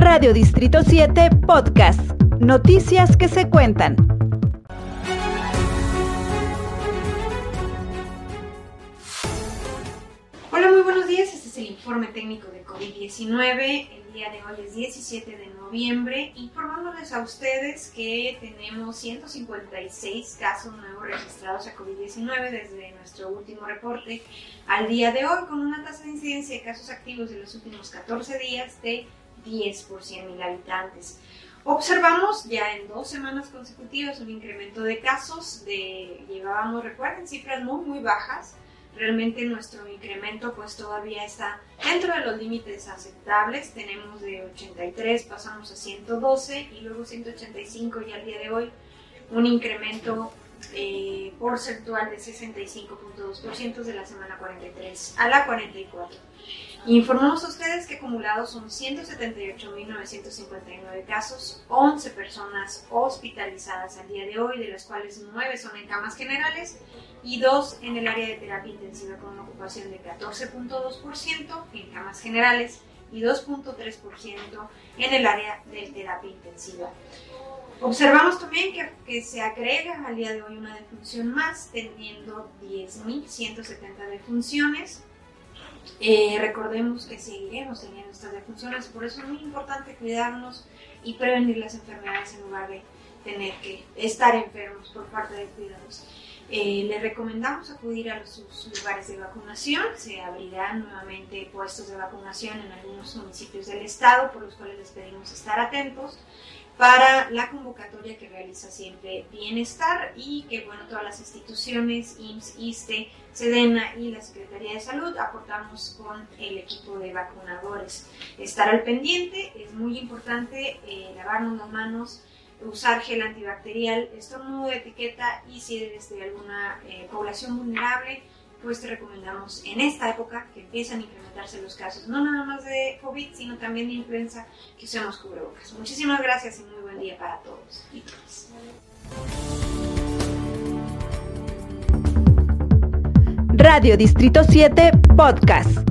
Radio Distrito 7 Podcast. Noticias que se cuentan. Hola, muy buenos días. Este es el informe técnico de COVID-19. El día de hoy es 17 de noviembre, informándoles a ustedes que tenemos 156 casos nuevos registrados a COVID-19 desde nuestro último reporte al día de hoy, con una tasa de incidencia de casos activos de los últimos 14 días de 10 por 100 mil habitantes. Observamos ya en dos semanas consecutivas un incremento de casos, de, llevábamos, recuerden, cifras muy, muy bajas. Realmente nuestro incremento pues todavía está dentro de los límites aceptables. Tenemos de 83, pasamos a 112 y luego 185 y al día de hoy un incremento eh, porcentual de 65.2% de la semana 43 a la 44. Informamos a ustedes que acumulados son 178.959 casos, 11 personas hospitalizadas al día de hoy, de las cuales 9 son en camas generales y 2 en el área de terapia intensiva con una ocupación de 14.2% en camas generales y 2.3% en el área de terapia intensiva. Observamos también que, se agrega al día de hoy una defunción más, teniendo 10.170 defunciones eh, recordemos que seguiremos teniendo estas defunciones, por eso es muy importante cuidarnos y prevenir las enfermedades en lugar de tener que estar enfermos por parte de cuidados. Eh, le recomendamos acudir a sus lugares de vacunación. Se abrirán nuevamente puestos de vacunación en algunos municipios del estado, por los cuales les pedimos estar atentos para la convocatoria que realiza siempre Bienestar y que bueno, todas las instituciones, IMSS, ISTE, SEDENA y la Secretaría de Salud aportamos con el equipo de vacunadores. Estar al pendiente, es muy importante eh, lavarnos las manos, usar gel antibacterial, estornudo de etiqueta y si eres de alguna eh, población vulnerable, pues te recomendamos en esta época que empiezan a incrementarse los casos, no nada más de COVID, sino también de influenza, que usemos cubrebocas. Muchísimas gracias y muy buen día para todos y todas. Radio Distrito 7 Podcast.